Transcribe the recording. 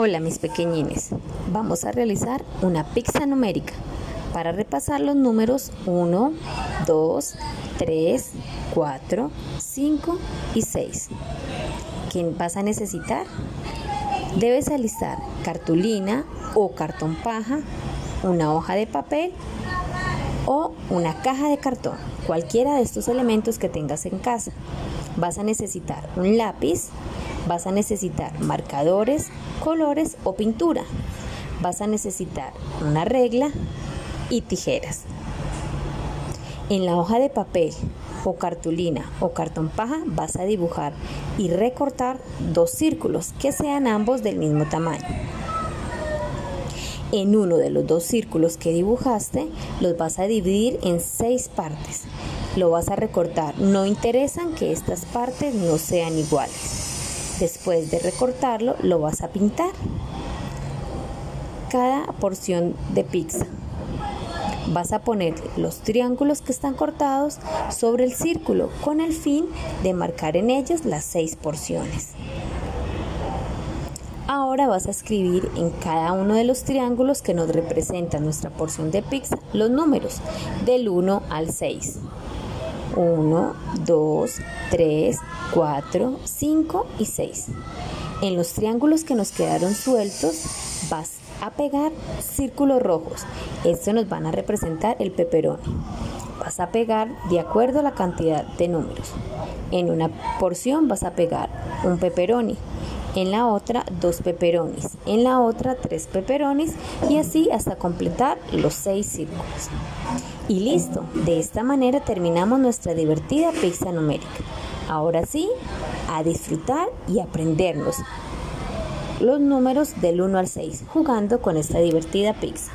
Hola mis pequeñines, vamos a realizar una pizza numérica para repasar los números 1, 2, 3, 4, 5 y 6. ¿Quién vas a necesitar? Debes alistar cartulina o cartón paja, una hoja de papel o una caja de cartón, cualquiera de estos elementos que tengas en casa. Vas a necesitar un lápiz, Vas a necesitar marcadores, colores o pintura. Vas a necesitar una regla y tijeras. En la hoja de papel o cartulina o cartón paja vas a dibujar y recortar dos círculos que sean ambos del mismo tamaño. En uno de los dos círculos que dibujaste los vas a dividir en seis partes. Lo vas a recortar. No interesan que estas partes no sean iguales. Después de recortarlo, lo vas a pintar. Cada porción de pizza. Vas a poner los triángulos que están cortados sobre el círculo con el fin de marcar en ellos las seis porciones. Ahora vas a escribir en cada uno de los triángulos que nos representan nuestra porción de pizza los números del 1 al 6. 1, 2, 3, 4, 5 y 6. En los triángulos que nos quedaron sueltos vas a pegar círculos rojos. Estos nos van a representar el peperoni. Vas a pegar de acuerdo a la cantidad de números. En una porción vas a pegar un peperoni, en la otra dos peperonis, en la otra tres peperonis y así hasta completar los seis círculos. Y listo, de esta manera terminamos nuestra divertida pizza numérica. Ahora sí, a disfrutar y aprendernos los números del 1 al 6 jugando con esta divertida pizza.